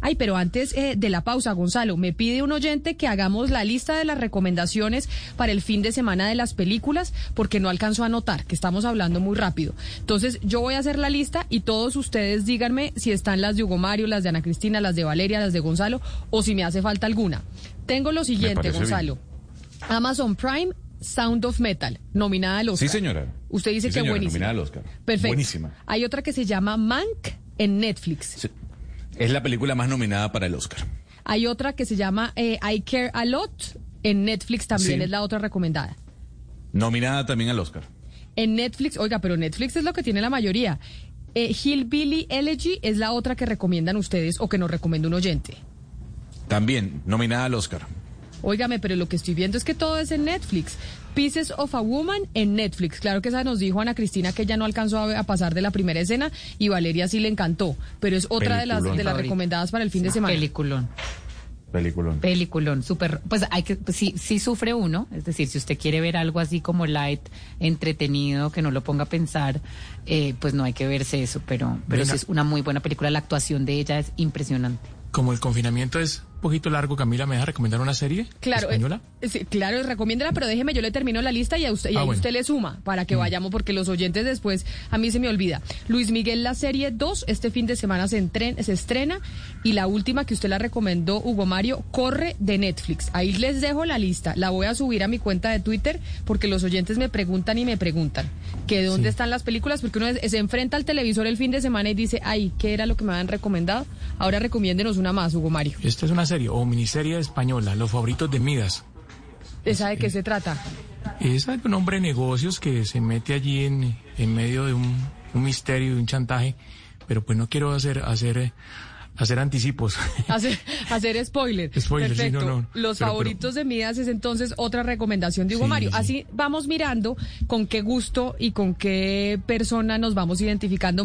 Ay, pero antes eh, de la pausa, Gonzalo, me pide un oyente que hagamos la lista de las recomendaciones para el fin de semana de las películas, porque no alcanzo a notar, que estamos hablando muy rápido. Entonces, yo voy a hacer la lista y todos ustedes díganme si están las de Hugo Mario, las de Ana Cristina, las de Valeria, las de Gonzalo, o si me hace falta alguna. Tengo lo siguiente, Gonzalo. Amazon Prime, Sound of Metal, nominada al Oscar. Sí, señora. Usted dice Sí, que señora, buenísima. nominada al Oscar. Perfecto. Buenísima. Hay otra que se llama Mank en Netflix. Sí. Es la película más nominada para el Oscar. Hay otra que se llama eh, I Care a Lot en Netflix también Sí. es la otra recomendada. Nominada también al Oscar. En Netflix, oiga, pero Netflix es lo que tiene la mayoría. Eh, Hillbilly Elegy es la otra que recomiendan ustedes o que nos recomienda un oyente. También nominada al Oscar. Óigame, pero lo que estoy viendo es que todo es en Netflix. Pieces of a Woman en Netflix. Claro que esa nos dijo Ana Cristina que ella no alcanzó a, pasar de la primera escena y Valeria sí le encantó. Pero es otra de las, de las recomendadas para el fin de semana. Peliculón. Peliculón. Peliculón, súper, pues hay que, pues, sí, sí sufre uno, es decir, si usted quiere ver algo así como light, entretenido, que no lo ponga a pensar, eh, pues no hay que verse eso, pero, pero sí es una muy buena película, la actuación de ella es impresionante. Como el confinamiento es poquito largo, Camila, ¿me deja recomendar una serie Claro, española? eh, sí, claro, recomiéndela, pero déjeme, yo le termino la lista y, a usted, y Ah, ahí bueno. usted le suma para que vayamos, porque los oyentes después, a mí se me olvida. Luis Miguel, la serie 2, este fin de semana se, entren- se estrena, y la última que usted la recomendó, Hugo Mario, Corre de Netflix. Ahí les dejo la lista, la voy a subir a mi cuenta de Twitter, porque los oyentes me preguntan y me preguntan que dónde Sí. están las películas, porque uno se enfrenta al televisor el fin de semana y dice, ay, ¿qué era lo que me habían recomendado? Ahora recomiéndenos una más, Hugo Mario. Esta es una serie o miniserie española, Los favoritos de Midas. ¿Esa de qué se trata? Es de un hombre de negocios que se mete allí en, en medio de un, un misterio y un chantaje, pero pues no quiero hacer hacer hacer anticipos. Hacer, hacer spoiler. Spoiler, sí, Perfecto. no, no. Los Pero- favoritos de Midas es entonces otra recomendación de Hugo Sí, Mario. sí. Así vamos mirando con qué gusto y con qué persona nos vamos identificando.